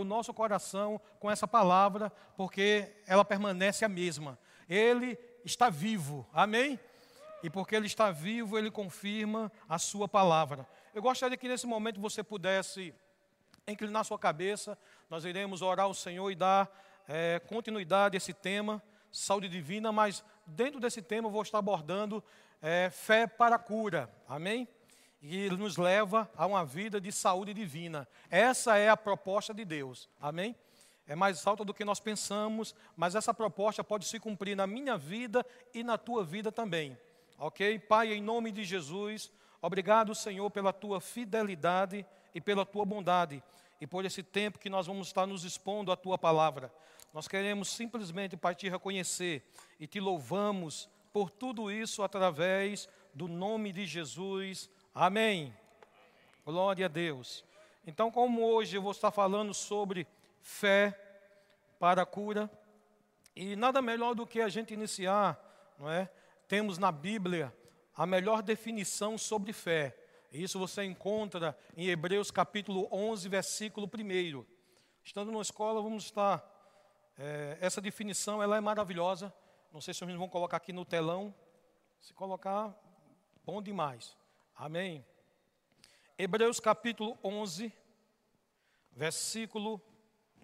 o nosso coração com essa palavra, porque ela permanece a mesma. Ele está vivo, amém? E porque ele está vivo, ele confirma a sua palavra. Eu gostaria que nesse momento você pudesse inclinar sua cabeça, nós iremos orar ao Senhor e dar é, continuidade a esse tema, saúde divina, mas dentro desse tema eu vou estar abordando é, fé para cura, amém? E nos leva a uma vida de saúde divina. Essa é a proposta de Deus. Amém? É mais alta do que nós pensamos, mas essa proposta pode se cumprir na minha vida e na tua vida também. Ok? Pai, em nome de Jesus, obrigado, Senhor, pela tua fidelidade e pela tua bondade e por esse tempo que nós vamos estar nos expondo à tua palavra. Nós queremos simplesmente, Pai, te reconhecer e te louvamos por tudo isso através do nome de Jesus. Amém. Glória a Deus. Então, como hoje eu vou estar falando sobre fé para a cura, e nada melhor do que a gente iniciar, não é? Temos na Bíblia a melhor definição sobre fé. Isso você encontra em Hebreus capítulo 11, versículo 1. Estando na escola, vamos estar. É, essa definição ela é maravilhosa. Não sei se vocês vão colocar aqui no telão. Se colocar, bom demais. Amém. Hebreus capítulo 11, versículo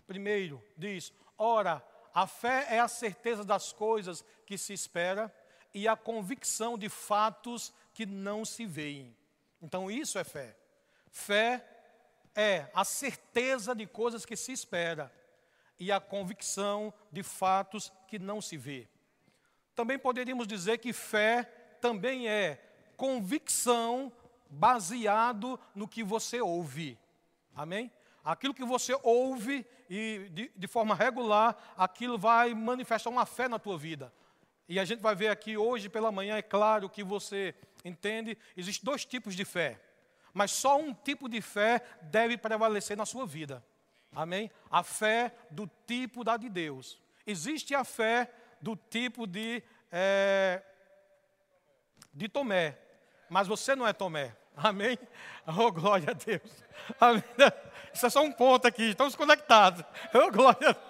1 diz: Ora, a fé é a certeza das coisas que se espera e a convicção de fatos que não se veem. Então, isso é fé. Fé é a certeza de coisas que se espera e a convicção de fatos que não se vê. Também poderíamos dizer que fé também é convicção baseado no que você ouve. Amém? Aquilo que você ouve e de, de, forma regular, aquilo vai manifestar uma fé na tua vida. E a gente vai ver aqui hoje pela manhã, é claro que você entende, existem dois tipos de fé. Mas só um tipo de fé deve prevalecer na sua vida. Amém? A fé do tipo da de Deus. Existe a fé do tipo de, é, de Tomé mas você não é Tomé. Amém? Oh, glória a Deus. Amém. Isso é só um ponto aqui, estamos conectados. Oh, glória a Deus.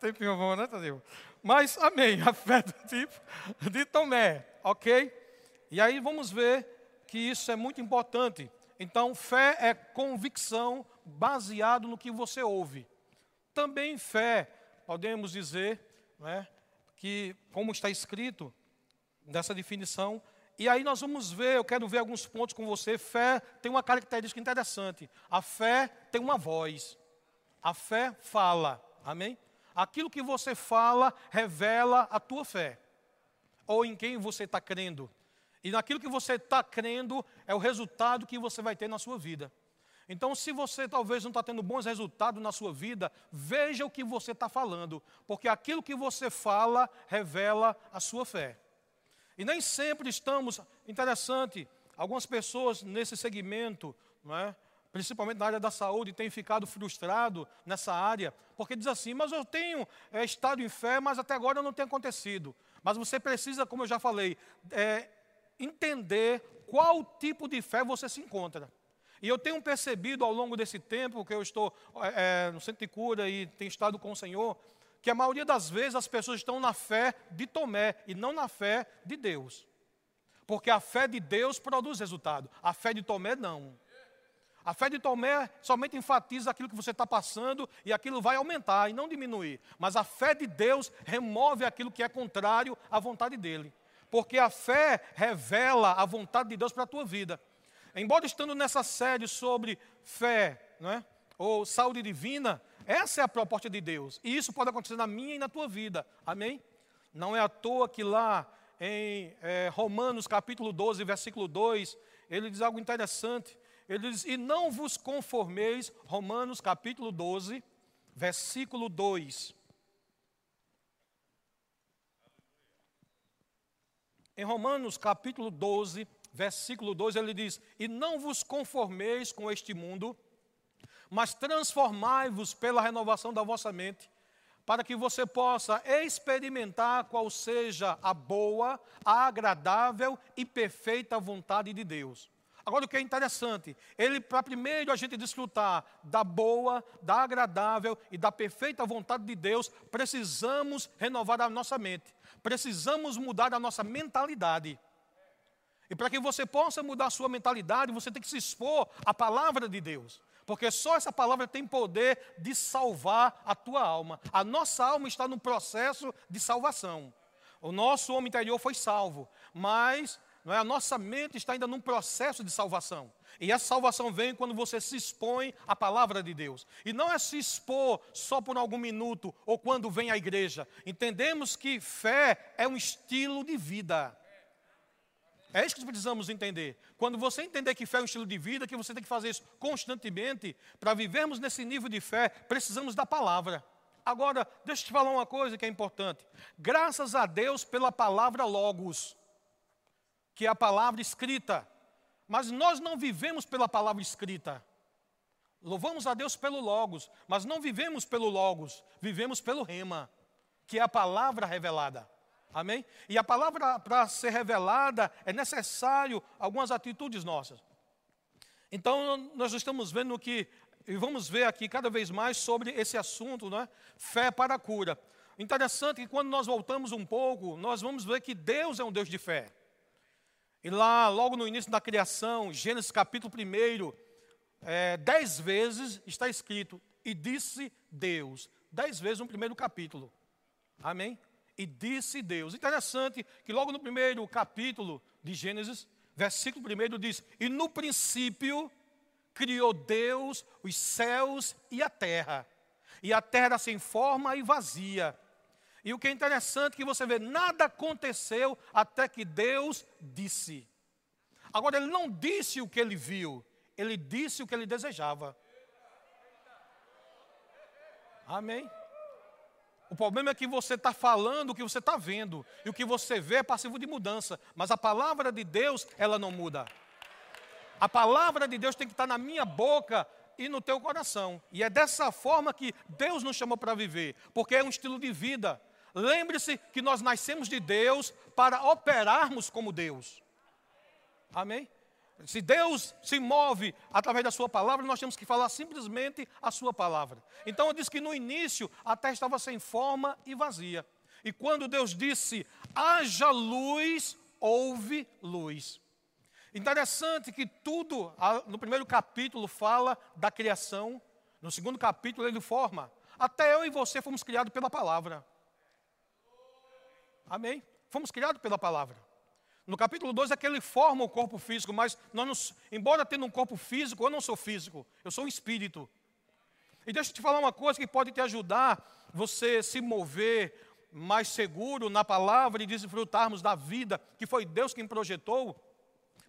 Tempinho bom, né, Tadeu? Mas, amém, a fé do tipo de Tomé, ok? E aí vamos ver que isso é muito importante. Então, fé é convicção baseado no que você ouve. Também fé, podemos dizer, né, que, como está escrito nessa definição, e aí nós vamos ver, eu quero ver alguns pontos com você. Fé tem uma característica interessante. A fé tem uma voz. A fé fala. Amém? Aquilo que você fala revela a tua fé. Ou em quem você está crendo. E naquilo que você está crendo é o resultado que você vai ter na sua vida. Então, se você talvez não está tendo bons resultados na sua vida, veja o que você está falando, porque aquilo que você fala revela a sua fé. E nem sempre estamos, interessante, algumas pessoas nesse segmento, não é? principalmente na área da saúde, têm ficado frustrado nessa área, porque diz assim, mas eu tenho é, estado em fé, mas até agora não tem acontecido. Mas você precisa, como eu já falei, é, entender qual tipo de fé você se encontra. E eu tenho percebido ao longo desse tempo que eu estou é, no centro de cura e tenho estado com o Senhor, que a maioria das vezes as pessoas estão na fé de Tomé e não na fé de Deus. Porque a fé de Deus produz resultado, a fé de Tomé não. A fé de Tomé somente enfatiza aquilo que você está passando e aquilo vai aumentar e não diminuir. Mas a fé de Deus remove aquilo que é contrário à vontade dele. Porque a fé revela a vontade de Deus para a tua vida. Embora estando nessa série sobre fé, não é? ou saúde divina, essa é a proposta de Deus. E isso pode acontecer na minha e na tua vida. Amém? Não é à toa que lá em é, Romanos capítulo 12, versículo 2, ele diz algo interessante. Ele diz: E não vos conformeis, Romanos capítulo 12, versículo 2. Em Romanos capítulo 12, versículo 2, ele diz: E não vos conformeis com este mundo, mas transformai-vos pela renovação da vossa mente, para que você possa experimentar qual seja a boa, a agradável e perfeita vontade de Deus. Agora, o que é interessante, ele, para primeiro a gente desfrutar da boa, da agradável e da perfeita vontade de Deus, precisamos renovar a nossa mente, precisamos mudar a nossa mentalidade. E para que você possa mudar a sua mentalidade, você tem que se expor à palavra de Deus. Porque só essa palavra tem poder de salvar a tua alma. A nossa alma está no processo de salvação. O nosso homem interior foi salvo, mas não é, a nossa mente está ainda num processo de salvação. E essa salvação vem quando você se expõe à palavra de Deus. E não é se expor só por algum minuto ou quando vem à igreja. Entendemos que fé é um estilo de vida. É isso que precisamos entender. Quando você entender que fé é um estilo de vida, que você tem que fazer isso constantemente, para vivermos nesse nível de fé, precisamos da palavra. Agora, deixa eu te falar uma coisa que é importante. Graças a Deus pela palavra Logos, que é a palavra escrita. Mas nós não vivemos pela palavra escrita. Louvamos a Deus pelo Logos, mas não vivemos pelo Logos, vivemos pelo Rema, que é a palavra revelada. Amém? E a palavra para ser revelada é necessário algumas atitudes nossas. Então nós estamos vendo que e vamos ver aqui cada vez mais sobre esse assunto, né? Fé para a cura. Interessante que quando nós voltamos um pouco, nós vamos ver que Deus é um Deus de fé. E lá, logo no início da criação, Gênesis capítulo 1, é, dez vezes está escrito, e disse Deus. Dez vezes no primeiro capítulo. Amém? E disse Deus. Interessante que logo no primeiro capítulo de Gênesis, versículo 1 diz: E no princípio criou Deus os céus e a terra. E a terra sem forma e vazia. E o que é interessante é que você vê, nada aconteceu até que Deus disse. Agora, ele não disse o que ele viu, ele disse o que ele desejava. Amém? O problema é que você está falando o que você está vendo, e o que você vê é passivo de mudança, mas a palavra de Deus, ela não muda. A palavra de Deus tem que estar na minha boca e no teu coração. E é dessa forma que Deus nos chamou para viver, porque é um estilo de vida. Lembre-se que nós nascemos de Deus para operarmos como Deus. Amém? Se Deus se move através da sua palavra, nós temos que falar simplesmente a sua palavra. Então eu disse que no início a terra estava sem forma e vazia. E quando Deus disse: haja luz, houve luz. Interessante que tudo, no primeiro capítulo fala da criação, no segundo capítulo ele forma. Até eu e você fomos criados pela palavra. Amém? Fomos criados pela palavra. No capítulo 2 é que ele forma o corpo físico, mas nós, embora tendo um corpo físico, eu não sou físico, eu sou um espírito. E deixa eu te falar uma coisa que pode te ajudar você se mover mais seguro na palavra e desfrutarmos da vida que foi Deus quem projetou.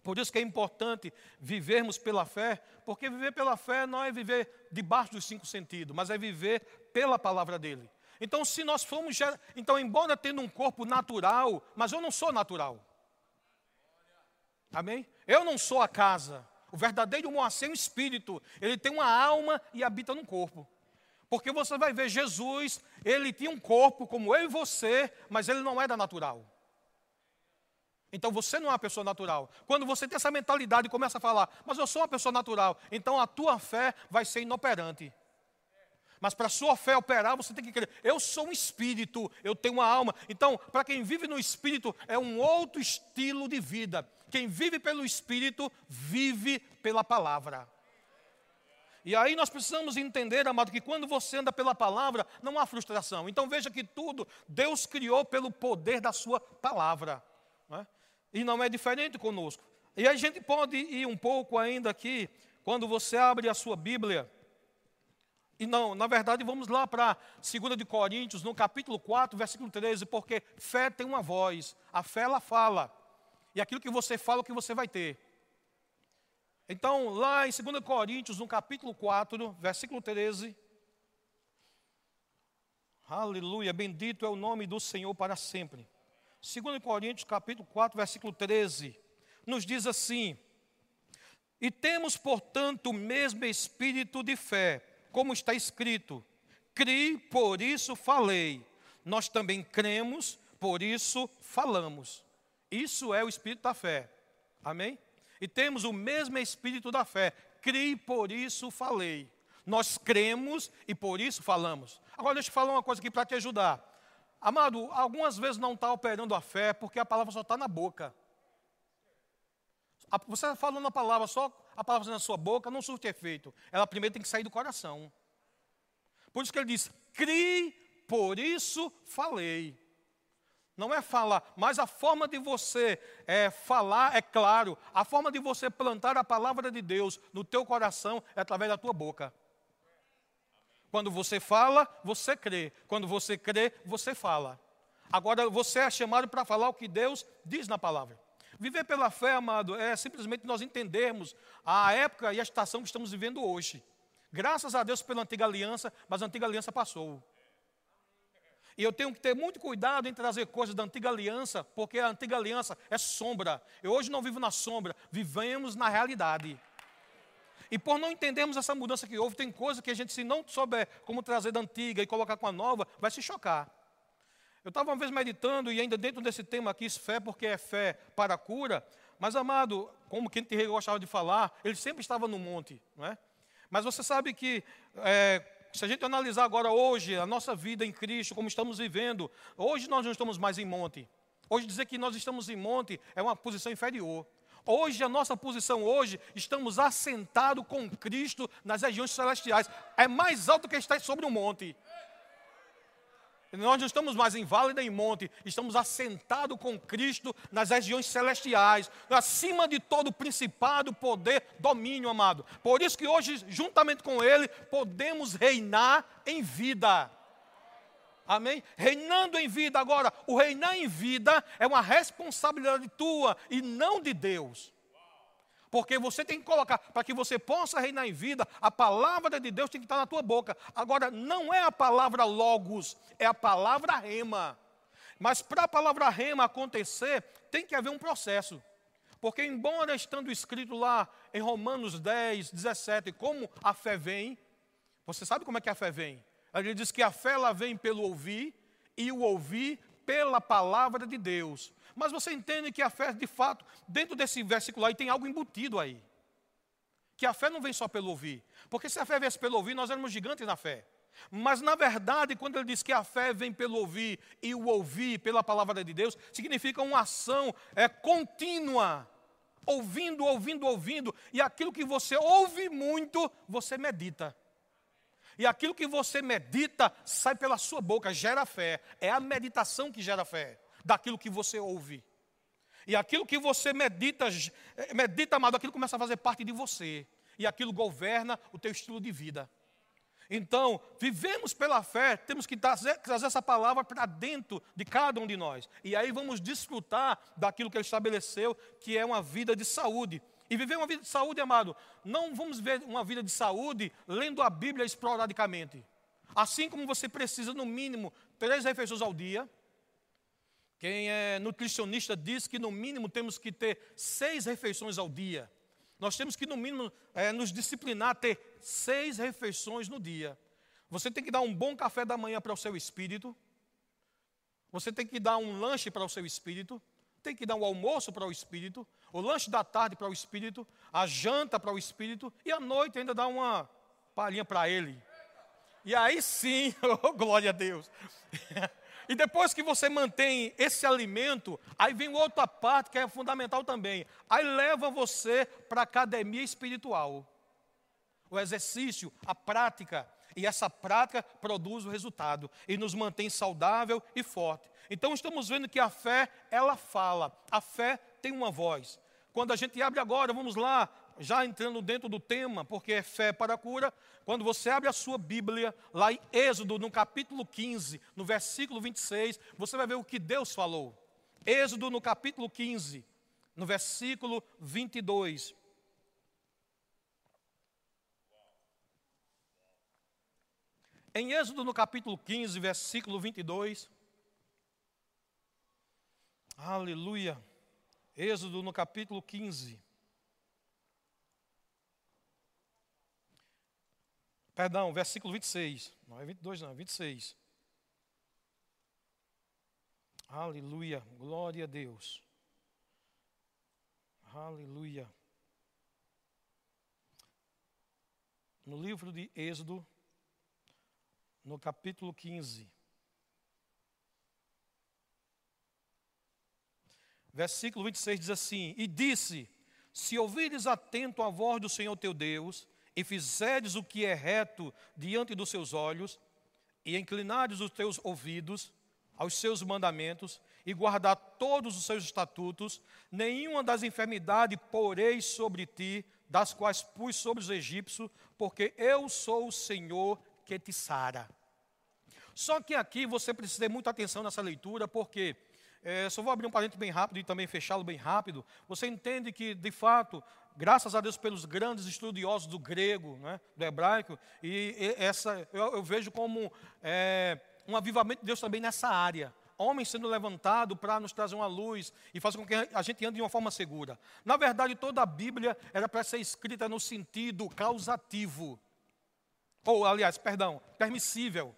Por isso que é importante vivermos pela fé, porque viver pela fé não é viver debaixo dos cinco sentidos, mas é viver pela palavra dele. Então, se nós formos, então, embora tendo um corpo natural, mas eu não sou natural. Amém? Eu não sou a casa. O verdadeiro Moacir é um espírito. Ele tem uma alma e habita no corpo. Porque você vai ver Jesus, ele tinha um corpo como eu e você, mas ele não era natural. Então você não é uma pessoa natural. Quando você tem essa mentalidade e começa a falar, mas eu sou uma pessoa natural, então a tua fé vai ser inoperante. Mas para a sua fé operar, você tem que crer. Eu sou um espírito, eu tenho uma alma. Então, para quem vive no espírito, é um outro estilo de vida. Quem vive pelo espírito, vive pela palavra. E aí nós precisamos entender, amado, que quando você anda pela palavra, não há frustração. Então veja que tudo Deus criou pelo poder da sua palavra. Não é? E não é diferente conosco. E a gente pode ir um pouco ainda aqui, quando você abre a sua Bíblia, e não, na verdade, vamos lá para 2 de Coríntios, no capítulo 4, versículo 13, porque fé tem uma voz, a fé ela fala. E aquilo que você fala o que você vai ter. Então, lá em 2 Coríntios, no capítulo 4, versículo 13. Aleluia, bendito é o nome do Senhor para sempre. 2 Coríntios, capítulo 4, versículo 13, nos diz assim: E temos, portanto, o mesmo espírito de fé como está escrito: Cri, por isso falei. Nós também cremos, por isso falamos. Isso é o espírito da fé. Amém? e temos o mesmo espírito da fé. Criei, por isso falei. Nós cremos e por isso falamos. Agora deixa eu falar uma coisa aqui para te ajudar. Amado, algumas vezes não está operando a fé porque a palavra só está na boca. Você falando a palavra, só a palavra na sua boca não surte efeito. Ela primeiro tem que sair do coração. Por isso que ele diz: crie, por isso falei. Não é falar, mas a forma de você é, falar é claro. A forma de você plantar a palavra de Deus no teu coração é através da tua boca. Quando você fala, você crê. Quando você crê, você fala. Agora você é chamado para falar o que Deus diz na palavra. Viver pela fé, amado, é simplesmente nós entendermos a época e a estação que estamos vivendo hoje. Graças a Deus pela antiga aliança, mas a antiga aliança passou. E eu tenho que ter muito cuidado em trazer coisas da antiga aliança, porque a antiga aliança é sombra. Eu hoje não vivo na sombra, vivemos na realidade. E por não entendermos essa mudança que houve, tem coisa que a gente, se não souber como trazer da antiga e colocar com a nova, vai se chocar. Eu estava uma vez meditando, e ainda dentro desse tema aqui, fé, porque é fé para a cura. Mas, amado, como quem gostava de falar, ele sempre estava no monte, não é? Mas você sabe que é, se a gente analisar agora hoje a nossa vida em Cristo, como estamos vivendo, hoje nós não estamos mais em monte. Hoje dizer que nós estamos em monte é uma posição inferior. Hoje, a nossa posição hoje, estamos assentados com Cristo nas regiões celestiais. É mais alto que estar sobre um monte. Nós não estamos mais em vale nem em monte, estamos assentados com Cristo nas regiões celestiais, acima de todo principado, poder, domínio, amado. Por isso que hoje, juntamente com Ele, podemos reinar em vida. Amém? Reinando em vida. Agora, o reinar em vida é uma responsabilidade tua e não de Deus. Porque você tem que colocar, para que você possa reinar em vida, a palavra de Deus tem que estar na tua boca. Agora, não é a palavra logos, é a palavra rema. Mas para a palavra rema acontecer, tem que haver um processo. Porque, embora estando escrito lá em Romanos 10, 17, como a fé vem, você sabe como é que a fé vem? Ele diz que a fé ela vem pelo ouvir, e o ouvir pela palavra de Deus. Mas você entende que a fé, de fato, dentro desse versículo aí, tem algo embutido aí. Que a fé não vem só pelo ouvir. Porque se a fé viesse pelo ouvir, nós éramos gigantes na fé. Mas, na verdade, quando ele diz que a fé vem pelo ouvir e o ouvir pela palavra de Deus, significa uma ação é, contínua. Ouvindo, ouvindo, ouvindo. E aquilo que você ouve muito, você medita. E aquilo que você medita sai pela sua boca, gera fé. É a meditação que gera fé daquilo que você ouve. E aquilo que você medita, eh, medita, amado, aquilo começa a fazer parte de você. E aquilo governa o teu estilo de vida. Então, vivemos pela fé, temos que trazer, trazer essa palavra para dentro de cada um de nós. E aí vamos desfrutar daquilo que ele estabeleceu, que é uma vida de saúde. E viver uma vida de saúde, amado, não vamos ver uma vida de saúde lendo a Bíblia esporadicamente. Assim como você precisa, no mínimo, três refeições ao dia, quem é nutricionista diz que no mínimo temos que ter seis refeições ao dia. Nós temos que, no mínimo, é, nos disciplinar a ter seis refeições no dia. Você tem que dar um bom café da manhã para o seu espírito. Você tem que dar um lanche para o seu espírito. Tem que dar um almoço para o espírito. O lanche da tarde para o espírito. A janta para o espírito. E à noite ainda dá uma palhinha para ele. E aí sim, oh, glória a Deus. E depois que você mantém esse alimento, aí vem outra parte que é fundamental também. Aí leva você para a academia espiritual. O exercício, a prática. E essa prática produz o resultado e nos mantém saudável e forte. Então estamos vendo que a fé, ela fala. A fé tem uma voz. Quando a gente abre agora, vamos lá, já entrando dentro do tema, porque é fé para a cura, quando você abre a sua Bíblia, lá em Êxodo, no capítulo 15, no versículo 26, você vai ver o que Deus falou. Êxodo, no capítulo 15, no versículo 22. Em Êxodo, no capítulo 15, versículo 22. Aleluia. Êxodo, no capítulo 15. Perdão, versículo 26. Não é 22, não, é 26. Aleluia, glória a Deus. Aleluia. No livro de Êxodo, no capítulo 15, versículo 26 diz assim: E disse: Se ouvires atento a voz do Senhor teu Deus, e fizerdes o que é reto diante dos seus olhos, e inclinares os teus ouvidos aos seus mandamentos, e guardar todos os seus estatutos, nenhuma das enfermidades porei sobre ti, das quais pus sobre os egípcios, porque eu sou o Senhor que te sara. Só que aqui você precisa ter muita atenção nessa leitura, porque é, só vou abrir um parênteses bem rápido e também fechá-lo bem rápido. Você entende que, de fato, graças a Deus pelos grandes estudiosos do grego, né, do hebraico, e, essa eu, eu, vejo como é, um avivamento de Deus também nessa área. Homens sendo levantados para nos trazer uma luz e fazer com que a gente ande de uma forma segura. Na verdade, toda a Bíblia era para ser escrita no sentido causativo. Ou, aliás, perdão, permissível.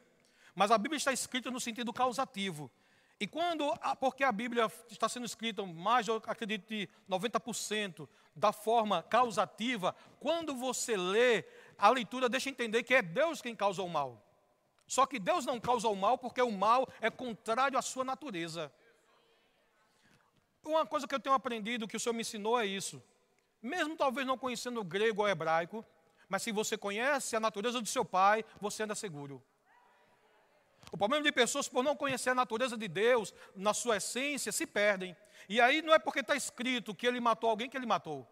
Mas a Bíblia está escrita no sentido causativo. E quando, porque a Bíblia está sendo escrita mais, eu acredito, de 90% da forma causativa, quando você lê, a leitura deixa entender que é Deus quem causa o mal. Só que Deus não causa o mal porque o mal é contrário à sua natureza. Uma coisa que eu tenho aprendido, que o Senhor me ensinou, é isso. Mesmo talvez não conhecendo o grego ou hebraico, mas se você conhece a natureza do seu pai, você anda seguro. O problema de pessoas, por não conhecer a natureza de Deus, na sua essência, se perdem. E aí não é porque está escrito que ele matou alguém que ele matou.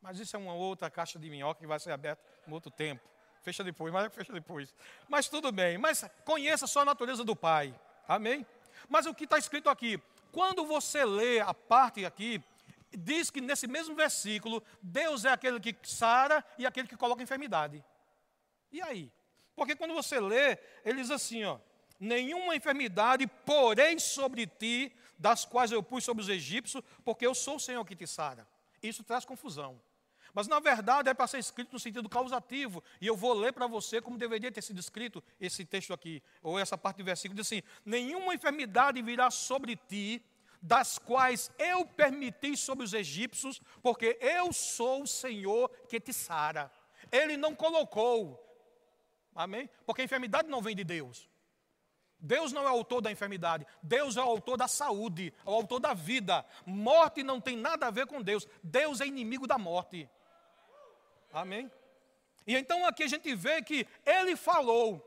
Mas isso é uma outra caixa de minhoca que vai ser aberta em outro tempo. Fecha depois, mas fecha depois. Mas tudo bem. Mas conheça só a natureza do Pai. Amém? Mas o que está escrito aqui? Quando você lê a parte aqui, diz que nesse mesmo versículo, Deus é aquele que sara e aquele que coloca enfermidade. E aí? Porque quando você lê, ele diz assim, ó nenhuma enfermidade porém sobre ti, das quais eu pus sobre os egípcios, porque eu sou o Senhor que te sara. Isso traz confusão. Mas na verdade é para ser escrito no sentido causativo. E eu vou ler para você como deveria ter sido escrito esse texto aqui, ou essa parte do versículo, diz assim: Nenhuma enfermidade virá sobre ti, das quais eu permiti sobre os egípcios, porque eu sou o Senhor que te sara. Ele não colocou, amém? Porque a enfermidade não vem de Deus. Deus não é o autor da enfermidade, Deus é o autor da saúde, é o autor da vida. Morte não tem nada a ver com Deus, Deus é inimigo da morte. Amém? E então aqui a gente vê que ele falou.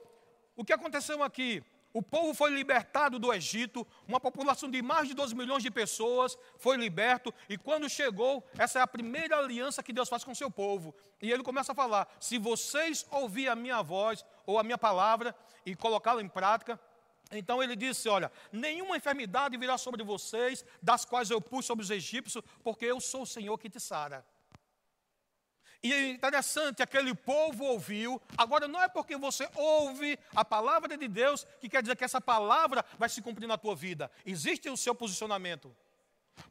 O que aconteceu aqui? O povo foi libertado do Egito, uma população de mais de 12 milhões de pessoas foi liberto, e quando chegou, essa é a primeira aliança que Deus faz com o seu povo. E ele começa a falar: se vocês ouvirem a minha voz ou a minha palavra e colocá-la em prática, então ele disse: Olha, nenhuma enfermidade virá sobre vocês, das quais eu pus sobre os egípcios, porque eu sou o Senhor que te sara. E é interessante, aquele povo ouviu. Agora, não é porque você ouve a palavra de Deus que quer dizer que essa palavra vai se cumprir na tua vida. Existe o seu posicionamento.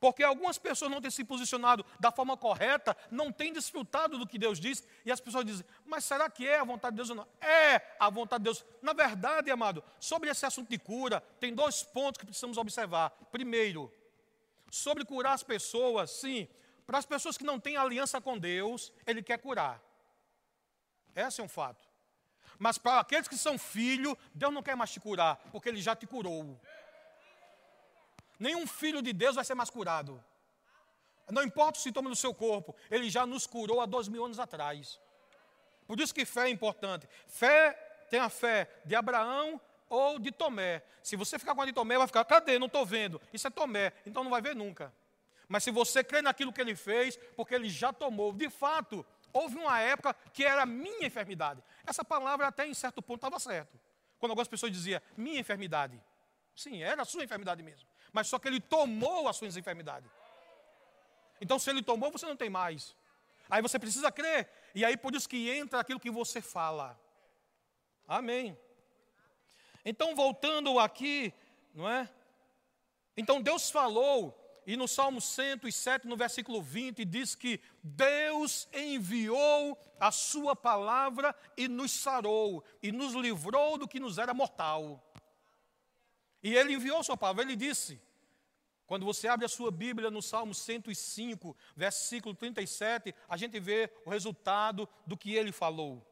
Porque algumas pessoas não têm se posicionado da forma correta, não têm desfrutado do que Deus diz, e as pessoas dizem, mas será que é a vontade de Deus ou não? É a vontade de Deus. Na verdade, amado, sobre esse assunto de cura, tem dois pontos que precisamos observar. Primeiro, sobre curar as pessoas, sim, para as pessoas que não têm aliança com Deus, Ele quer curar. Esse é um fato. Mas para aqueles que são filhos, Deus não quer mais te curar, porque Ele já te curou. Nenhum filho de Deus vai ser mais curado. Não importa o sintoma do seu corpo, ele já nos curou há dois mil anos atrás. Por isso que fé é importante. Fé tem a fé de Abraão ou de Tomé. Se você ficar com a de Tomé, vai ficar, cadê? Não estou vendo. Isso é Tomé, então não vai ver nunca. Mas se você crê naquilo que ele fez, porque ele já tomou, de fato, houve uma época que era minha enfermidade. Essa palavra até em certo ponto estava certo. Quando algumas pessoas diziam minha enfermidade. Sim, era a sua enfermidade mesmo mas só que ele tomou as suas enfermidades. Então, se ele tomou, você não tem mais. Aí você precisa crer. E aí por isso que entra aquilo que você fala. Amém. Então, voltando aqui, não é? Então Deus falou, e no Salmo 107, no versículo 20, diz que Deus enviou a sua palavra e nos sarou, e nos livrou do que nos era mortal. E ele enviou sua palavra, ele disse, quando você abre a sua Bíblia no Salmo 105, versículo 37, a gente vê o resultado do que ele falou.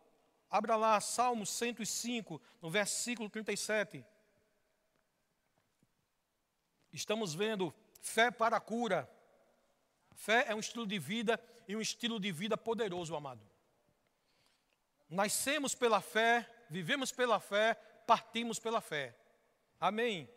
Abra lá Salmo 105, no versículo 37. Estamos vendo fé para a cura. Fé é um estilo de vida e um estilo de vida poderoso, amado. Nascemos pela fé, vivemos pela fé, partimos pela fé. Amém.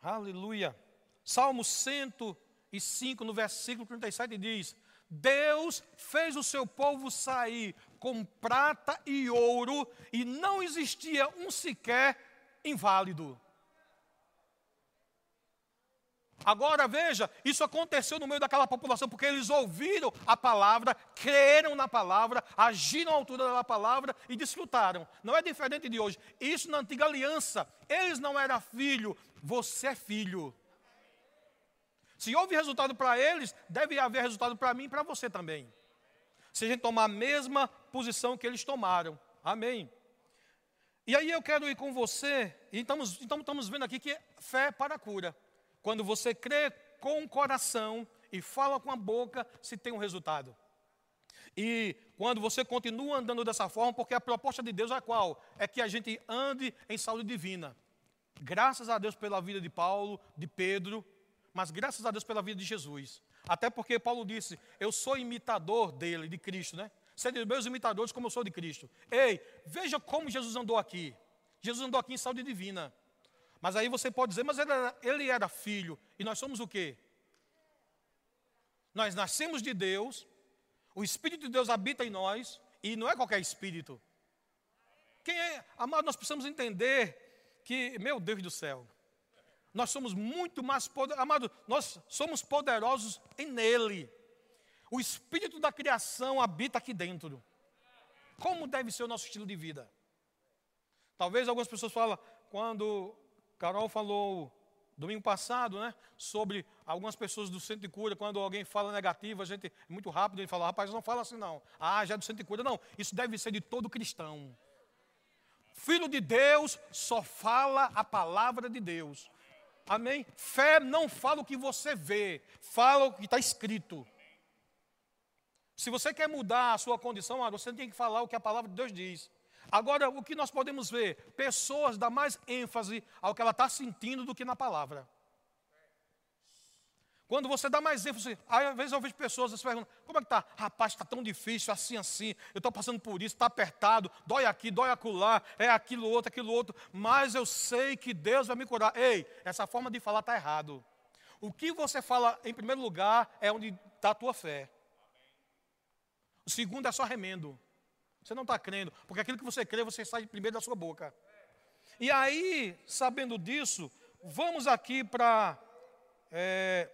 Aleluia. Salmo 105, no versículo 37, diz: Deus fez o seu povo sair com prata e ouro, e não existia um sequer inválido. Agora veja, isso aconteceu no meio daquela população porque eles ouviram a palavra, creram na palavra, agiram à altura da palavra e desfrutaram. Não é diferente de hoje. Isso na antiga aliança, eles não eram filho, você é filho. Se houve resultado para eles, deve haver resultado para mim e para você também. Se a gente tomar a mesma posição que eles tomaram. Amém. E aí eu quero ir com você, e estamos, então estamos vendo aqui que fé para a cura. Quando você crê com o coração e fala com a boca, se tem um resultado. E quando você continua andando dessa forma, porque a proposta de Deus é qual? É que a gente ande em saúde divina. Graças a Deus pela vida de Paulo, de Pedro, mas graças a Deus pela vida de Jesus. Até porque Paulo disse: Eu sou imitador dele, de Cristo, né? Sede meus imitadores como eu sou de Cristo. Ei, veja como Jesus andou aqui. Jesus andou aqui em saúde divina. Mas aí você pode dizer, mas ele era, ele era filho, e nós somos o quê? Nós nascemos de Deus, o Espírito de Deus habita em nós, e não é qualquer espírito. Quem é, amado, nós precisamos entender que, meu Deus do céu, nós somos muito mais poderosos, amado, nós somos poderosos em nele. O espírito da criação habita aqui dentro. Como deve ser o nosso estilo de vida? Talvez algumas pessoas falam, quando Carol falou domingo passado, né, sobre algumas pessoas do centro de cura, quando alguém fala negativo, a gente é muito rápido, ele fala, rapaz, não fala assim não. Ah, já é do centro de cura. Não, isso deve ser de todo cristão. Filho de Deus só fala a palavra de Deus. Amém? Fé não fala o que você vê, fala o que está escrito. Se você quer mudar a sua condição, você tem que falar o que a palavra de Deus diz. Agora, o que nós podemos ver? Pessoas dão mais ênfase ao que ela está sentindo do que na palavra. Quando você dá mais ênfase, às vezes eu vejo pessoas se perguntam, como é que está? Rapaz, está tão difícil, assim, assim, eu estou passando por isso, está apertado, dói aqui, dói acolá, é aquilo outro, aquilo outro, mas eu sei que Deus vai me curar. Ei, essa forma de falar está errado. O que você fala em primeiro lugar é onde está a tua fé. O segundo é só remendo. Você não está crendo, porque aquilo que você crê, você sai primeiro da sua boca. E aí, sabendo disso, vamos aqui para é,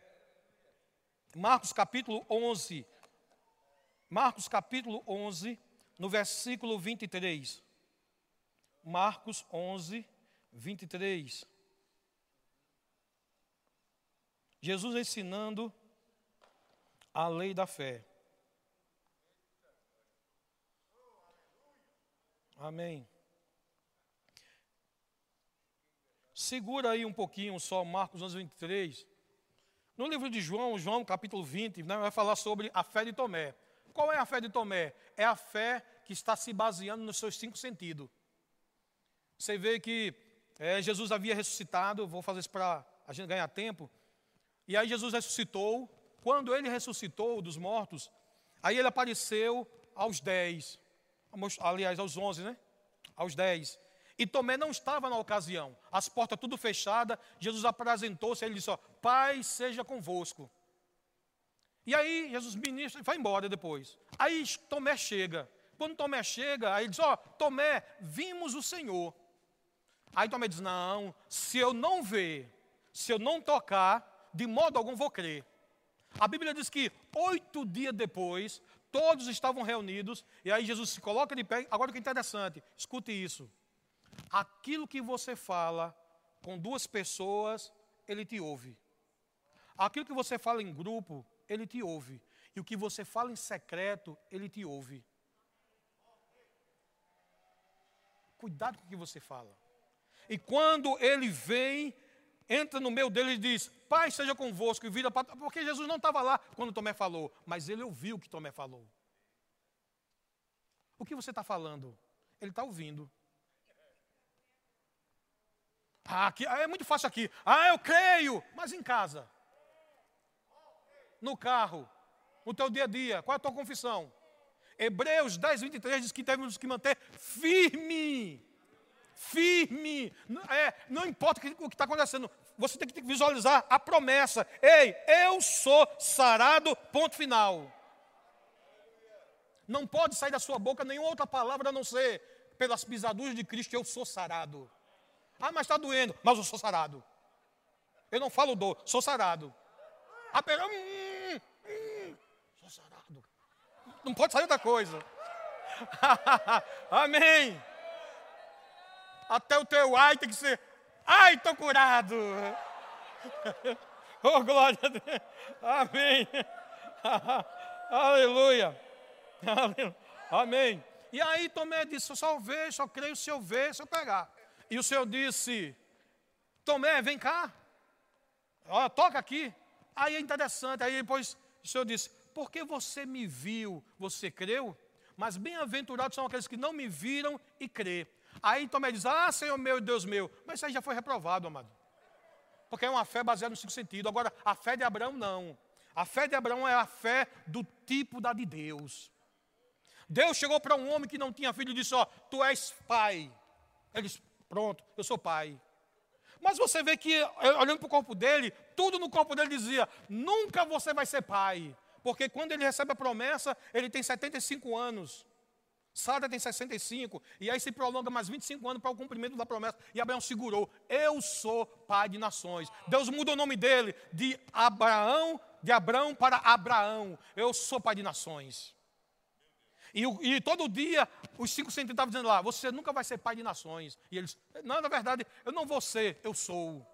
Marcos capítulo 11. Marcos capítulo 11, no versículo 23. Marcos 11, 23. Jesus ensinando a lei da fé. Amém. Segura aí um pouquinho só Marcos 11, 23. No livro de João, João capítulo 20, né, vai falar sobre a fé de Tomé. Qual é a fé de Tomé? É a fé que está se baseando nos seus cinco sentidos. Você vê que é, Jesus havia ressuscitado, vou fazer isso para a gente ganhar tempo. E aí Jesus ressuscitou. Quando ele ressuscitou dos mortos, aí ele apareceu aos dez aliás, aos 11, né? Aos 10. E Tomé não estava na ocasião, as portas tudo fechadas. Jesus apresentou-se, ele disse: ó, Pai seja convosco. E aí Jesus ministra e vai embora depois. Aí Tomé chega. Quando Tomé chega, aí ele diz: Ó, Tomé, vimos o Senhor. Aí Tomé diz: Não, se eu não ver, se eu não tocar, de modo algum vou crer. A Bíblia diz que oito dias depois, todos estavam reunidos, e aí Jesus se coloca de pé. Agora o que é interessante, escute isso. Aquilo que você fala com duas pessoas, ele te ouve. Aquilo que você fala em grupo, ele te ouve. E o que você fala em secreto, ele te ouve. Cuidado com o que você fala. E quando ele vem, entra no meio dele e diz: Pai seja convosco, e vira para. Porque Jesus não estava lá quando Tomé falou, mas ele ouviu o que Tomé falou. O que você está falando? Ele está ouvindo. Ah, aqui, é muito fácil aqui. Ah, eu creio. Mas em casa? No carro? No teu dia a dia? Qual é a tua confissão? Hebreus 10, 23 diz que temos que manter firme. Firme. É, não importa o que está acontecendo. Você tem que visualizar a promessa. Ei, eu sou sarado, ponto final. Não pode sair da sua boca nenhuma outra palavra a não ser pelas pisaduras de Cristo, eu sou sarado. Ah, mas está doendo. Mas eu sou sarado. Eu não falo dor, sou sarado. Ah, pera, hum, hum, sou sarado. Não pode sair outra coisa. Amém. Até o teu ai tem que ser, ai, estou curado. oh, glória a Deus. Amém. Aleluia. Amém. E aí Tomé disse: Eu só vejo, só creio se eu ver, se eu pegar. E o Senhor disse: Tomé, vem cá. Ó, toca aqui. Aí é interessante. Aí depois o Senhor disse: Porque você me viu, você creu? Mas bem-aventurados são aqueles que não me viram e crê. Aí Tomé diz: Ah, Senhor meu, Deus meu. Mas isso aí já foi reprovado, amado. Porque é uma fé baseada no cinco sentidos. Agora, a fé de Abraão não. A fé de Abraão é a fé do tipo da de Deus. Deus chegou para um homem que não tinha filho e disse: Ó, tu és pai. Ele disse: Pronto, eu sou pai. Mas você vê que, olhando para o corpo dele, tudo no corpo dele dizia: nunca você vai ser pai. Porque quando ele recebe a promessa, ele tem 75 anos. Sara tem 65, e aí se prolonga mais 25 anos para o cumprimento da promessa. E Abraão segurou: Eu sou pai de nações. Deus muda o nome dele de Abraão, de Abraão para Abraão. Eu sou pai de nações. E, e, todo dia os cinco centímetros estavam dizendo lá: Você nunca vai ser pai de nações. E eles, não, na verdade, eu não vou ser, eu sou.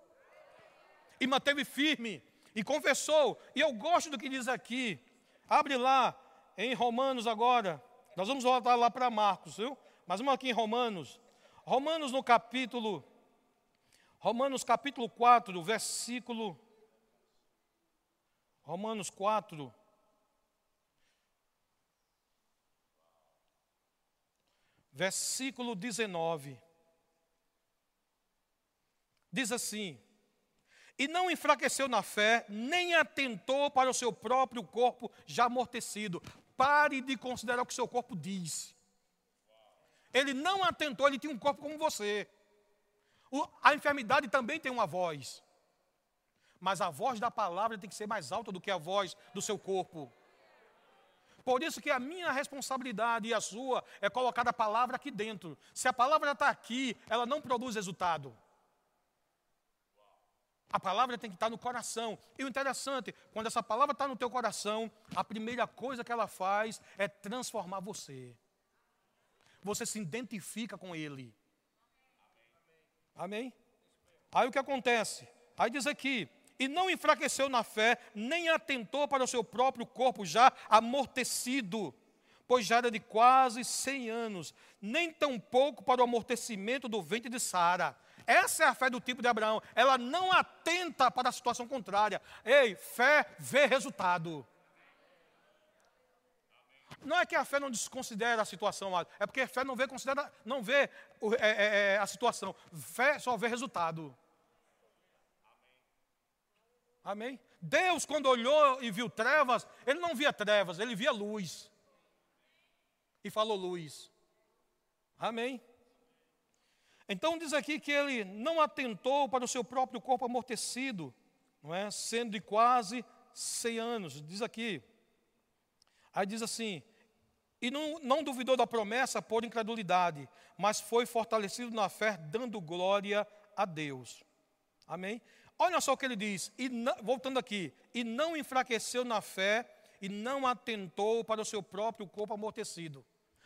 E manteve firme e confessou. E eu gosto do que diz aqui. Abre lá em Romanos agora. Nós vamos voltar lá para Marcos, viu? Mas vamos aqui em Romanos. Romanos no capítulo. Romanos capítulo 4, versículo. Romanos 4, versículo 19. Diz assim: E não enfraqueceu na fé, nem atentou para o seu próprio corpo já amortecido. Pare de considerar o que seu corpo diz. Ele não atentou, ele tinha um corpo como você. O, a enfermidade também tem uma voz. Mas a voz da palavra tem que ser mais alta do que a voz do seu corpo. Por isso que a minha responsabilidade e a sua é colocar a palavra aqui dentro. Se a palavra está aqui, ela não produz resultado. A palavra tem que estar no coração. E o interessante, quando essa palavra está no teu coração, a primeira coisa que ela faz é transformar você. Você se identifica com ele. Amém? Aí o que acontece? Aí diz aqui, e não enfraqueceu na fé, nem atentou para o seu próprio corpo já amortecido, pois já era de quase 100 anos, nem tampouco para o amortecimento do ventre de Sara. Essa é a fé do tipo de Abraão. Ela não atenta para a situação contrária. Ei, fé vê resultado. Não é que a fé não desconsidera a situação, é porque a fé não vê, considera, não vê é, é, é, a situação. Fé só vê resultado. Amém? Deus, quando olhou e viu trevas, ele não via trevas, ele via luz. E falou luz. Amém? Então diz aqui que ele não atentou para o seu próprio corpo amortecido, não é? Sendo de quase 100 anos. Diz aqui. Aí diz assim: e não, não duvidou da promessa por incredulidade, mas foi fortalecido na fé, dando glória a Deus. Amém? Olha só o que ele diz, e não, voltando aqui, e não enfraqueceu na fé e não atentou para o seu próprio corpo amortecido.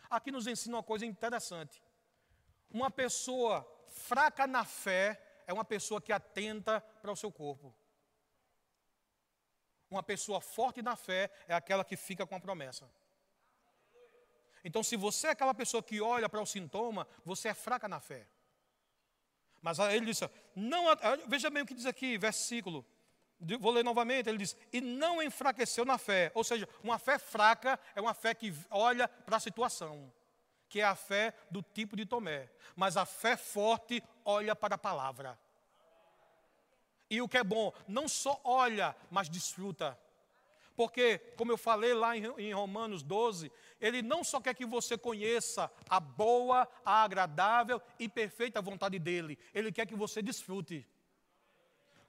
Aqui nos ensina uma coisa interessante. Uma pessoa fraca na fé é uma pessoa que atenta para o seu corpo. Uma pessoa forte na fé é aquela que fica com a promessa. Então, se você é aquela pessoa que olha para o sintoma, você é fraca na fé. Mas ele disse, não, veja bem o que diz aqui, versículo. Vou ler novamente, ele diz, e não enfraqueceu na fé. Ou seja, uma fé fraca é uma fé que olha para a situação. Que é a fé do tipo de Tomé. Mas a fé forte olha para a palavra. E o que é bom, não só olha, mas desfruta. Porque, como eu falei lá em Romanos 12, ele não só quer que você conheça a boa, a agradável e perfeita vontade dele, ele quer que você desfrute.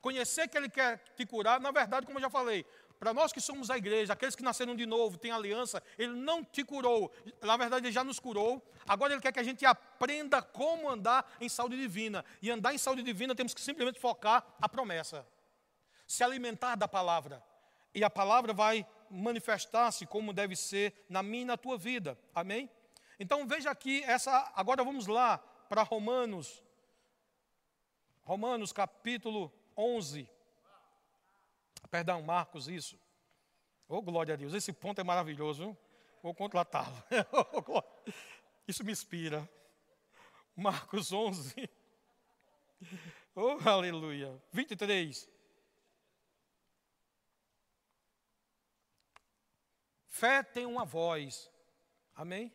Conhecer que ele quer te curar, na verdade, como eu já falei, para nós que somos a igreja, aqueles que nasceram de novo, têm aliança, ele não te curou, na verdade, ele já nos curou. Agora, ele quer que a gente aprenda como andar em saúde divina. E andar em saúde divina, temos que simplesmente focar a promessa, se alimentar da palavra e a palavra vai manifestar-se como deve ser na minha e na tua vida. Amém? Então veja aqui essa. Agora vamos lá para Romanos. Romanos capítulo 11. Perdão, Marcos, isso. Oh, glória a Deus, esse ponto é maravilhoso. Viu? Vou contratá-lo. isso me inspira. Marcos 11. Oh, aleluia. 23. Fé tem uma voz. Amém?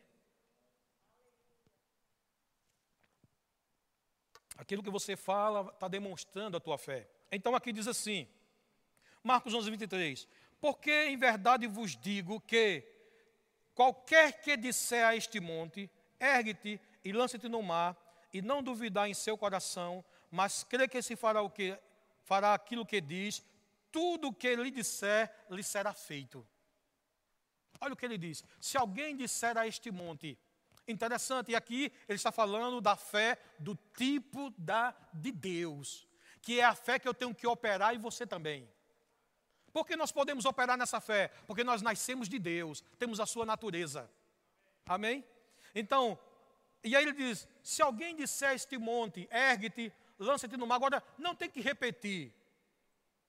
Aquilo que você fala está demonstrando a tua fé. Então aqui diz assim, Marcos 11, 23. Porque em verdade vos digo que qualquer que disser a este monte, ergue-te e lance-te no mar, e não duvidar em seu coração, mas crê que se fará o que fará aquilo que diz, tudo o que lhe disser lhe será feito. Olha o que ele diz: se alguém disser a este monte, interessante, e aqui ele está falando da fé do tipo da de Deus, que é a fé que eu tenho que operar e você também. Por que nós podemos operar nessa fé? Porque nós nascemos de Deus, temos a sua natureza. Amém? Então, e aí ele diz: se alguém disser este monte, ergue-te, lança-te no mar. Agora, não tem que repetir,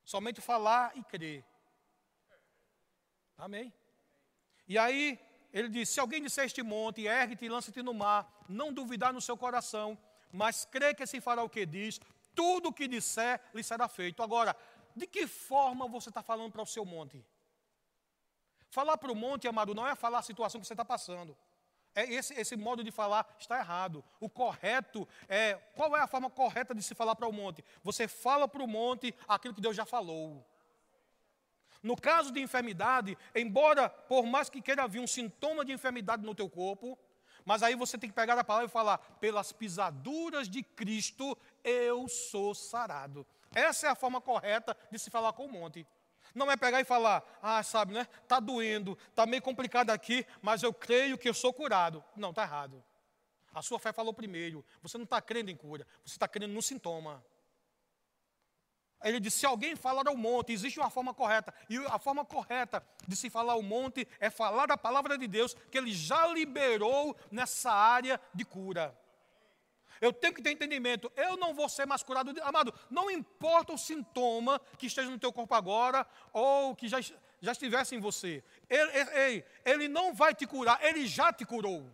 somente falar e crer. Amém? E aí ele diz: Se alguém disser este monte, ergue-te e lança-te no mar, não duvidar no seu coração, mas crê que se fará o que diz, tudo o que disser lhe será feito. Agora, de que forma você está falando para o seu monte? Falar para o monte, amado, não é falar a situação que você está passando. É esse, esse modo de falar está errado. O correto é. Qual é a forma correta de se falar para o monte? Você fala para o monte aquilo que Deus já falou. No caso de enfermidade, embora por mais que queira vir um sintoma de enfermidade no teu corpo, mas aí você tem que pegar a palavra e falar: pelas pisaduras de Cristo eu sou sarado. Essa é a forma correta de se falar com o monte. Não é pegar e falar, ah, sabe, né? Está doendo, está meio complicado aqui, mas eu creio que eu sou curado. Não, está errado. A sua fé falou primeiro. Você não está crendo em cura, você está crendo no sintoma. Ele disse: se alguém falar ao monte, existe uma forma correta. E a forma correta de se falar ao monte é falar da palavra de Deus que ele já liberou nessa área de cura. Eu tenho que ter entendimento. Eu não vou ser mais curado. Amado, não importa o sintoma que esteja no teu corpo agora ou que já, já estivesse em você. Ele, ele, ele não vai te curar, ele já te curou.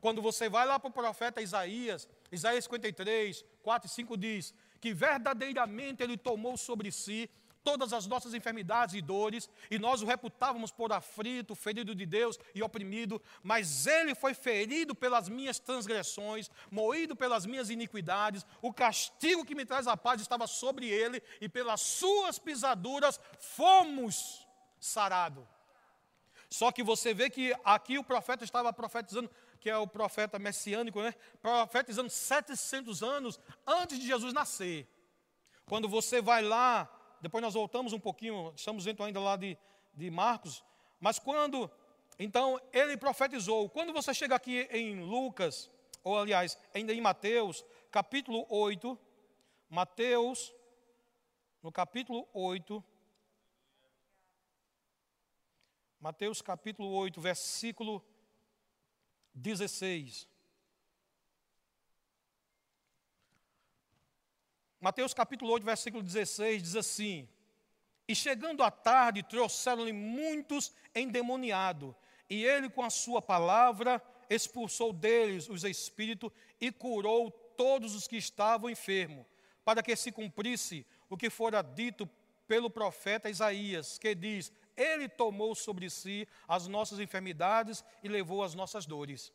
Quando você vai lá para o profeta Isaías, Isaías 53, 4 e 5 diz: que verdadeiramente Ele tomou sobre si todas as nossas enfermidades e dores, e nós o reputávamos por aflito, ferido de Deus e oprimido, mas ele foi ferido pelas minhas transgressões, moído pelas minhas iniquidades, o castigo que me traz a paz estava sobre ele, e pelas suas pisaduras fomos sarados. Só que você vê que aqui o profeta estava profetizando que é o profeta messiânico, né? profetizando 700 anos antes de Jesus nascer. Quando você vai lá, depois nós voltamos um pouquinho, estamos dentro ainda lá de, de Marcos, mas quando, então, ele profetizou, quando você chega aqui em Lucas, ou aliás, ainda em Mateus, capítulo 8, Mateus, no capítulo 8, Mateus capítulo 8, versículo 16. Mateus capítulo 8, versículo 16 diz assim: E chegando à tarde, trouxeram-lhe muitos endemoniados, e ele, com a sua palavra, expulsou deles os espíritos e curou todos os que estavam enfermos, para que se cumprisse o que fora dito pelo profeta Isaías, que diz: Ele tomou sobre si as nossas enfermidades e levou as nossas dores.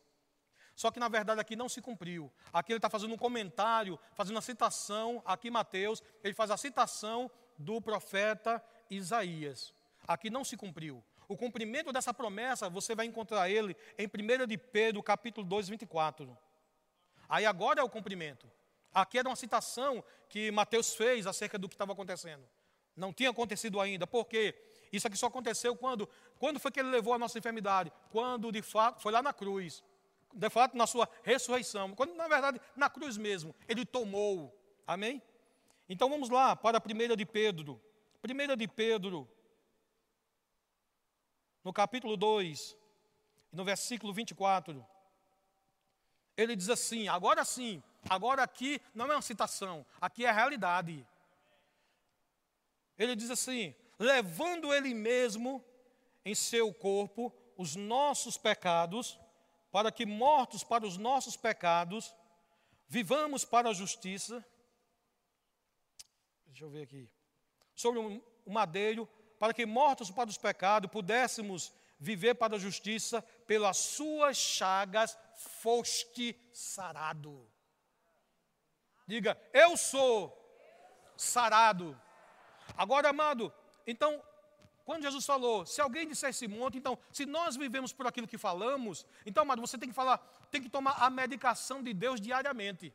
Só que na verdade aqui não se cumpriu. Aqui ele está fazendo um comentário, fazendo a citação, aqui Mateus, ele faz a citação do profeta Isaías. Aqui não se cumpriu. O cumprimento dessa promessa, você vai encontrar ele em 1 de Pedro, capítulo 2, 24. Aí agora é o cumprimento. Aqui era uma citação que Mateus fez acerca do que estava acontecendo. Não tinha acontecido ainda. Por quê? Isso aqui só aconteceu quando? Quando foi que ele levou a nossa enfermidade? Quando de fato foi lá na cruz. De fato, na sua ressurreição. Quando, na verdade, na cruz mesmo, ele tomou. Amém? Então vamos lá para a primeira de Pedro. Primeira de Pedro, no capítulo 2, no versículo 24. Ele diz assim: agora sim, agora aqui não é uma citação, aqui é a realidade. Ele diz assim: levando ele mesmo em seu corpo os nossos pecados, para que mortos para os nossos pecados, vivamos para a justiça. Deixa eu ver aqui. Sobre o madeiro, para que mortos para os pecados pudéssemos viver para a justiça, pelas suas chagas foste sarado. Diga, eu sou sarado. Agora, amado, então, quando Jesus falou, se alguém disser esse monte, então, se nós vivemos por aquilo que falamos, então, amado, você tem que falar, tem que tomar a medicação de Deus diariamente.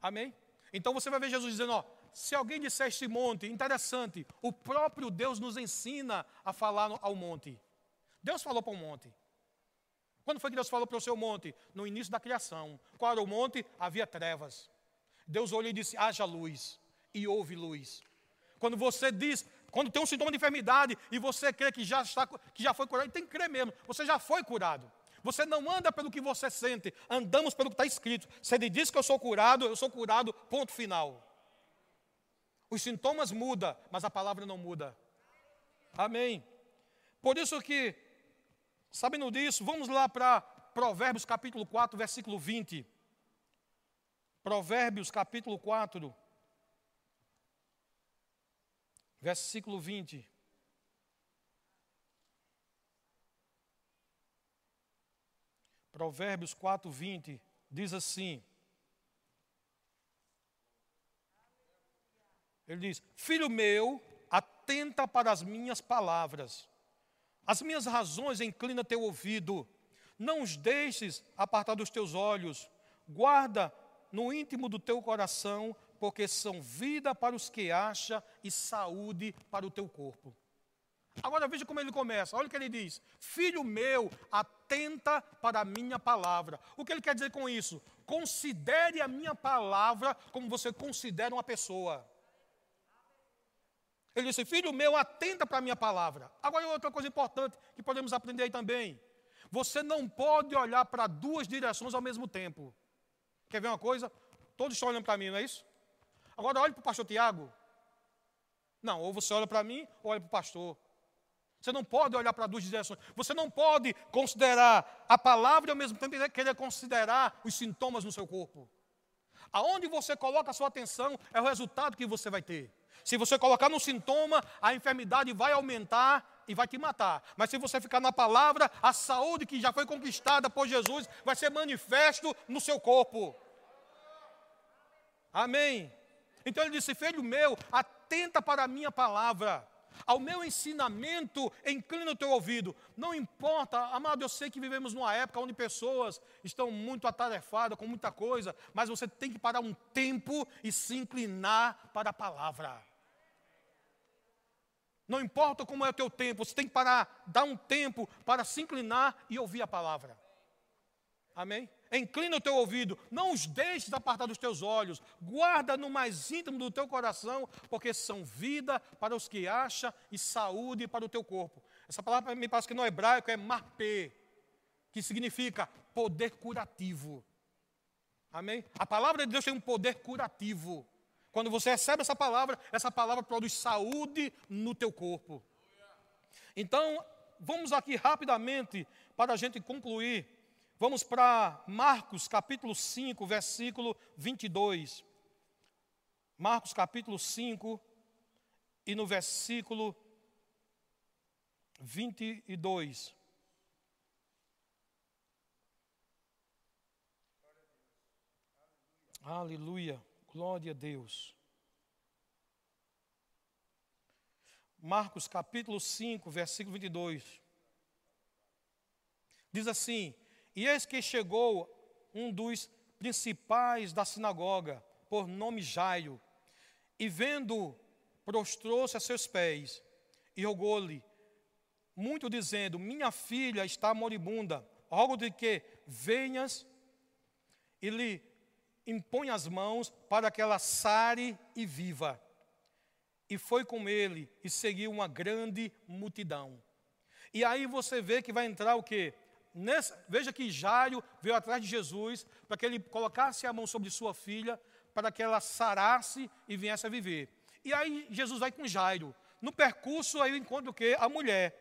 Amém? Então você vai ver Jesus dizendo, ó, se alguém disser este monte, interessante, o próprio Deus nos ensina a falar ao monte. Deus falou para o monte. Quando foi que Deus falou para o seu monte? No início da criação. Qual era o monte? Havia trevas. Deus olhou e disse: haja luz. E houve luz. Quando você diz, quando tem um sintoma de enfermidade e você crê que já, está, que já foi curado, tem que crer mesmo, você já foi curado. Você não anda pelo que você sente, andamos pelo que está escrito. Se ele diz que eu sou curado, eu sou curado, ponto final. Os sintomas mudam, mas a palavra não muda. Amém. Por isso que Sabendo disso, vamos lá para Provérbios capítulo 4, versículo 20. Provérbios capítulo 4, versículo 20. Provérbios 4, 20 diz assim: Ele diz: Filho meu, atenta para as minhas palavras as minhas razões inclina teu ouvido. Não os deixes apartar dos teus olhos. Guarda no íntimo do teu coração, porque são vida para os que acha e saúde para o teu corpo. Agora veja como ele começa. Olha o que ele diz: Filho meu, atenta para a minha palavra. O que ele quer dizer com isso? Considere a minha palavra como você considera uma pessoa. Ele disse: Filho meu, atenta para a minha palavra. Agora, outra coisa importante que podemos aprender aí também. Você não pode olhar para duas direções ao mesmo tempo. Quer ver uma coisa? Todos estão olhando para mim, não é isso? Agora, olhe para o pastor Tiago. Não, ou você olha para mim, ou olha para o pastor. Você não pode olhar para duas direções. Você não pode considerar a palavra e ao mesmo tempo querer considerar os sintomas no seu corpo. Aonde você coloca a sua atenção é o resultado que você vai ter. Se você colocar no sintoma, a enfermidade vai aumentar e vai te matar. Mas se você ficar na palavra, a saúde que já foi conquistada por Jesus vai ser manifesto no seu corpo. Amém. Então ele disse: Filho meu, atenta para a minha palavra. Ao meu ensinamento, inclina o teu ouvido. Não importa, amado, eu sei que vivemos numa época onde pessoas estão muito atarefadas com muita coisa, mas você tem que parar um tempo e se inclinar para a palavra. Não importa como é o teu tempo, você tem que parar, dar um tempo para se inclinar e ouvir a palavra. Amém? Inclina o teu ouvido, não os deixes apartar dos teus olhos, guarda no mais íntimo do teu coração, porque são vida para os que acham e saúde para o teu corpo. Essa palavra me parece que no hebraico é marpê, que significa poder curativo. Amém? A palavra de Deus tem um poder curativo. Quando você recebe essa palavra, essa palavra produz saúde no teu corpo. Então, vamos aqui rapidamente para a gente concluir. Vamos para Marcos capítulo 5, versículo 22. Marcos capítulo 5 e no versículo 22. Aleluia, glória a Deus. Marcos capítulo 5, versículo 22. Diz assim: E eis que chegou um dos principais da sinagoga, por nome Jairo, e vendo, prostrou-se a seus pés e rogou-lhe, muito dizendo: Minha filha está moribunda, rogo-te que venhas e lhe impõe as mãos para que ela sare e viva e foi com ele e seguiu uma grande multidão. E aí você vê que vai entrar o quê? Nessa, veja que Jairo veio atrás de Jesus para que ele colocasse a mão sobre sua filha, para que ela sarasse e viesse a viver. E aí Jesus vai com Jairo. No percurso aí encontra o quê? A mulher.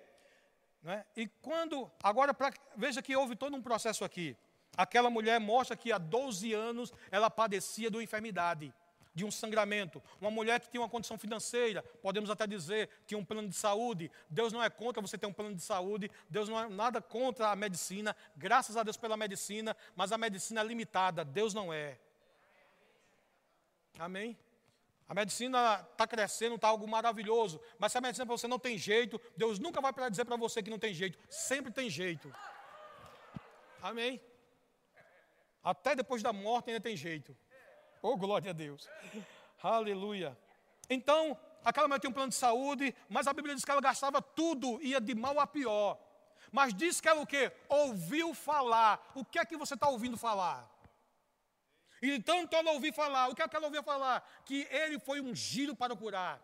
Né? E quando, agora pra, veja que houve todo um processo aqui. Aquela mulher mostra que há 12 anos ela padecia de uma enfermidade de um sangramento. Uma mulher que tinha uma condição financeira, podemos até dizer, tinha um plano de saúde. Deus não é contra você ter um plano de saúde, Deus não é nada contra a medicina, graças a Deus pela medicina, mas a medicina é limitada, Deus não é. Amém? A medicina está crescendo, está algo maravilhoso, mas se a medicina para você não tem jeito, Deus nunca vai dizer para você que não tem jeito, sempre tem jeito. Amém? Até depois da morte ainda tem jeito. Oh, glória a Deus. Aleluia. Então, aquela mulher tinha um plano de saúde, mas a Bíblia diz que ela gastava tudo, ia de mal a pior. Mas diz que ela o quê? Ouviu falar. O que é que você está ouvindo falar? E tanto ela ouviu falar, o que é que ela ouviu falar? Que ele foi ungido para curar.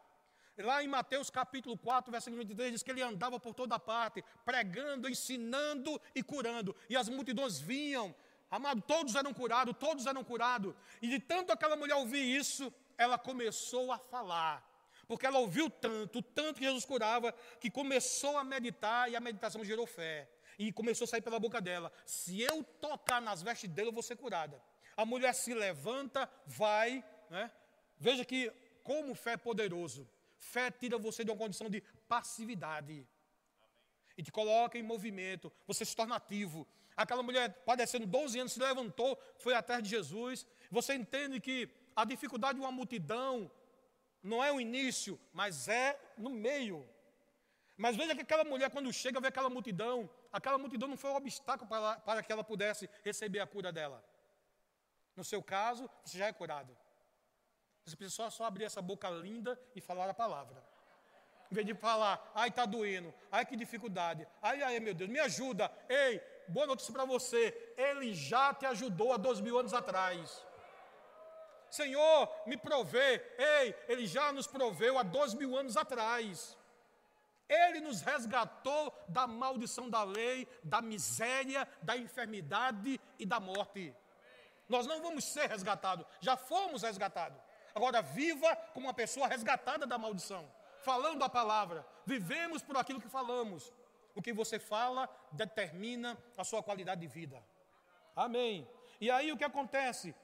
Lá em Mateus capítulo 4, versículo 23, diz que ele andava por toda parte, pregando, ensinando e curando. E as multidões vinham Amado, todos eram curados, todos eram curados. E de tanto aquela mulher ouvir isso, ela começou a falar. Porque ela ouviu tanto, tanto que Jesus curava, que começou a meditar e a meditação gerou fé. E começou a sair pela boca dela: se eu tocar nas vestes dele, eu vou ser curada. A mulher se levanta, vai, né? Veja que como fé é poderoso. Fé tira você de uma condição de passividade. Amém. E te coloca em movimento, você se torna ativo. Aquela mulher, padecendo 12 anos, se levantou, foi atrás de Jesus. Você entende que a dificuldade de uma multidão não é o início, mas é no meio. Mas veja que aquela mulher, quando chega, vê aquela multidão, aquela multidão não foi um obstáculo para, para que ela pudesse receber a cura dela. No seu caso, você já é curado. Você precisa só, abrir essa boca linda e falar a palavra. Em vez de falar, ai, está doendo, ai, que dificuldade, ai, ai, meu Deus, me ajuda, ei, boa notícia para você: Ele já te ajudou há dois mil anos atrás. Senhor, me provê. Ei, Ele já nos proveu há dois mil anos atrás. Ele nos resgatou da maldição da lei, da miséria, da enfermidade e da morte. Nós não vamos ser resgatados, já fomos resgatados. Agora, viva como uma pessoa resgatada da maldição, falando a palavra. Vivemos por aquilo que falamos. O que você fala determina a sua qualidade de vida. Amém. E aí o que acontece?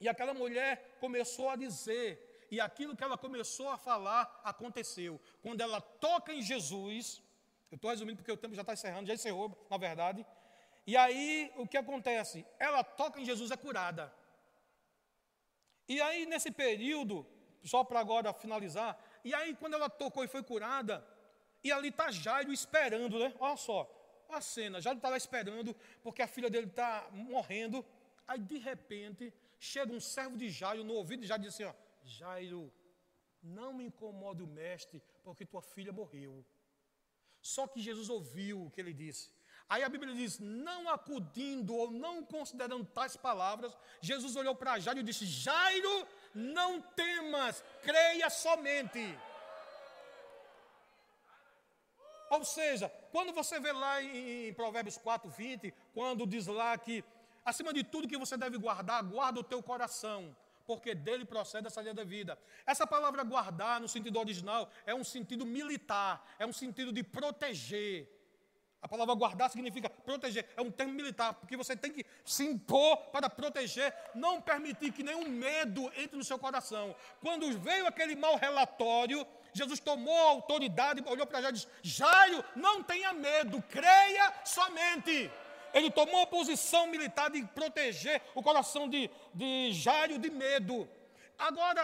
E aquela mulher começou a dizer, e aquilo que ela começou a falar aconteceu. Quando ela toca em Jesus, eu estou resumindo porque o tempo já está encerrando, já encerrou, na verdade. E aí o que acontece? Ela toca em Jesus, é curada. E aí nesse período, só para agora finalizar, e aí quando ela tocou e foi curada, e ali está Jairo esperando, né? Olha só, a cena. Jairo está lá esperando, porque a filha dele está morrendo. Aí, de repente, chega um servo de Jairo no ouvido de Jairo e diz assim: ó, Jairo, não me incomode o mestre, porque tua filha morreu. Só que Jesus ouviu o que ele disse. Aí a Bíblia diz: não acudindo ou não considerando tais palavras, Jesus olhou para Jairo e disse: Jairo, não temas, creia somente. Ou seja, quando você vê lá em, Provérbios 4, 20, quando diz lá que, acima de tudo que você deve guardar, guarda o teu coração, porque dele procede a saída da vida. Essa palavra guardar, no sentido original, é um sentido militar, é um sentido de proteger. A palavra guardar significa proteger, é um termo militar, porque você tem que se impor para proteger, não permitir que nenhum medo entre no seu coração. Quando veio aquele mau relatório, Jesus tomou a autoridade, olhou para Jairo e disse: Jairo, não tenha medo, creia somente. Ele tomou a posição militar de proteger o coração de, de Jairo de medo. Agora,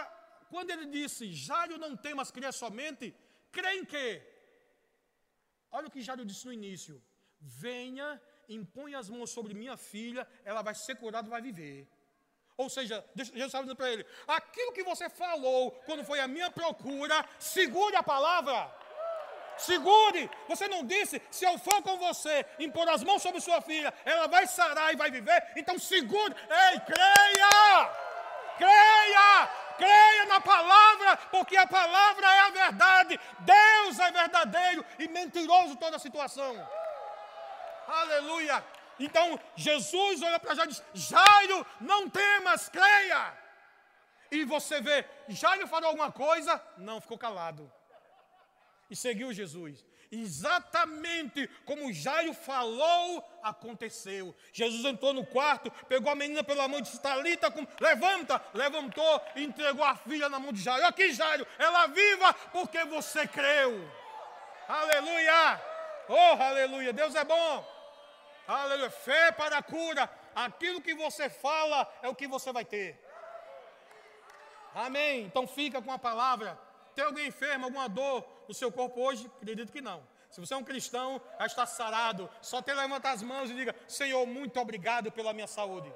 quando ele disse, Jairo não temas, creia somente, crê em quê? Olha o que Jairo disse no início: Venha, impõe as mãos sobre minha filha, ela vai ser curada, vai viver. Ou seja, Jesus estava dizendo para ele: aquilo que você falou quando foi a minha procura, segure a palavra. Segure. Você não disse, se eu for com você, impor as mãos sobre sua filha, ela vai sarar e vai viver. Então segure. Ei, creia! Creia! Creia na palavra, porque a palavra é a verdade. Deus é verdadeiro e mentiroso toda a situação. Aleluia. Então Jesus olha para Jairo e diz: Jairo, não temas, creia. E você vê, Jairo falou alguma coisa? Não, ficou calado. E seguiu Jesus. Exatamente como Jairo falou, aconteceu. Jesus entrou no quarto, pegou a menina pela mão e disse: Talita, levanta, levantou e entregou a filha na mão de Jairo. Aqui, Jairo, ela viva porque você creu. Aleluia! Oh, aleluia! Deus é bom. Aleluia. Fé para a cura. Aquilo que você fala é o que você vai ter. Amém. Então fica com a palavra. Tem alguém enfermo, alguma dor no seu corpo hoje? Acredito que não. Se você é um cristão, já está sarado. Só tem levanta as mãos e diga: Senhor, muito obrigado pela minha saúde.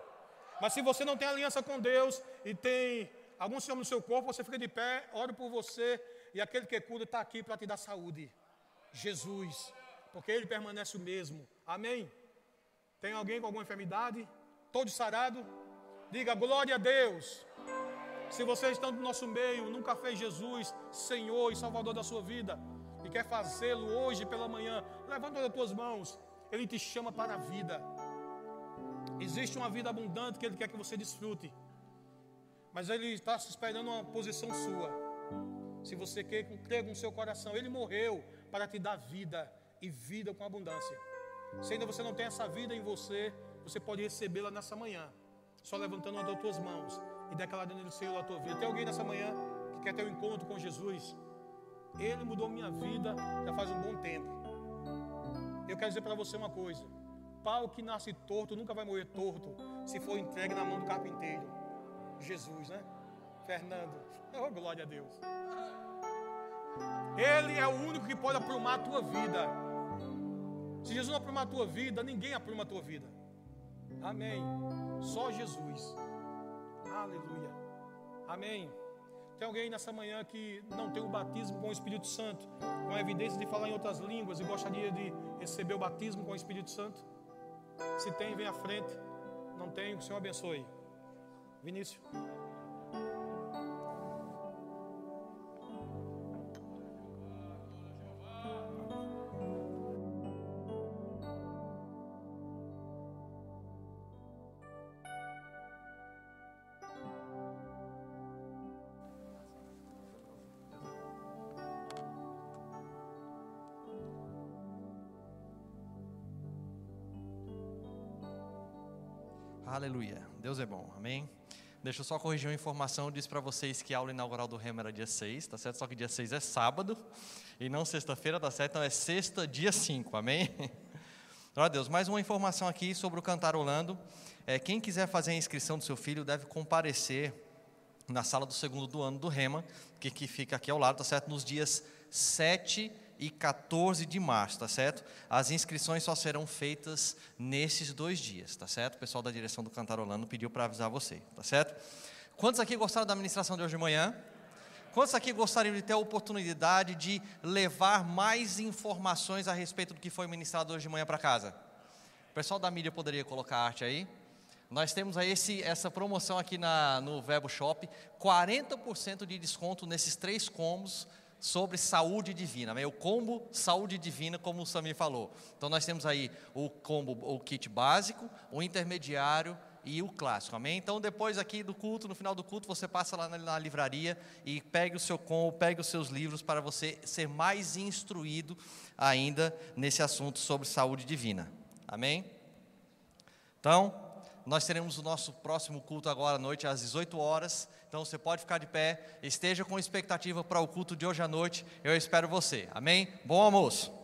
Mas se você não tem aliança com Deus e tem algum sinal no seu corpo, você fica de pé, ore por você e aquele que cura está aqui para te dar saúde. Jesus, porque Ele permanece o mesmo. Amém. Tem alguém com alguma enfermidade? Todo sarado? Diga glória a Deus. Se você está no nosso meio, nunca fez Jesus Senhor e Salvador da sua vida e quer fazê-lo hoje pela manhã, levanta as tuas mãos. Ele te chama para a vida. Existe uma vida abundante que Ele quer que você desfrute. Mas Ele está esperando uma posição sua. Se você quer crer com o seu coração, Ele morreu para te dar vida e vida com abundância. Se ainda você não tem essa vida em você, você pode recebê-la nessa manhã, só levantando uma das tuas mãos e declarando o Senhor da tua vida. Tem alguém nessa manhã que quer ter um encontro com Jesus? Ele mudou minha vida já faz um bom tempo. Eu quero dizer para você uma coisa: pau que nasce torto nunca vai morrer torto se for entregue na mão do carpinteiro. Jesus, né? Fernando. Oh, glória a Deus. Ele é o único que pode aprumar a tua vida. Se Jesus não aprumar a tua vida, ninguém apruma a tua vida. Amém. Só Jesus. Aleluia. Amém. Tem alguém nessa manhã que não tem o batismo com o Espírito Santo, com a evidência de falar em outras línguas e gostaria de receber o batismo com o Espírito Santo? Se tem, vem à frente. Não tem, o Senhor abençoe. Vinícius. Aleluia. Deus é bom. Amém. Deixa eu só corrigir uma informação. Eu disse para vocês que a aula inaugural do Rema era dia 6, tá certo? Só que dia 6 é sábado e não sexta-feira, tá certo? Então é sexta, dia 5. Amém? Glória a Deus. Mais uma informação aqui sobre o Cantarolando. É, quem quiser fazer a inscrição do seu filho deve comparecer na sala do segundo do ano do Rema, que, que fica aqui ao lado, tá certo? Nos dias 7 e e 14 de março, tá certo? As inscrições só serão feitas nesses dois dias, tá certo? O pessoal da direção do Cantarolando pediu para avisar você, tá certo? Quantos aqui gostaram da administração de hoje de manhã? Quantos aqui gostariam de ter a oportunidade de levar mais informações a respeito do que foi ministrado hoje de manhã para casa? O pessoal da mídia poderia colocar a arte aí? Nós temos aí esse, essa promoção aqui na, no Verbo Shop, 40% de desconto nesses três combos sobre saúde divina, o combo saúde divina, como o Samir falou. Então nós temos aí o combo, o kit básico, o intermediário e o clássico, amém? Então depois aqui do culto, no final do culto, você passa lá na, na livraria e pegue o seu combo, pegue os seus livros para você ser mais instruído ainda nesse assunto sobre saúde divina, amém? Então, nós teremos o nosso próximo culto agora à noite, às 18 horas. Então você pode ficar de pé, esteja com expectativa para o culto de hoje à noite. Eu espero você. Amém? Bom almoço.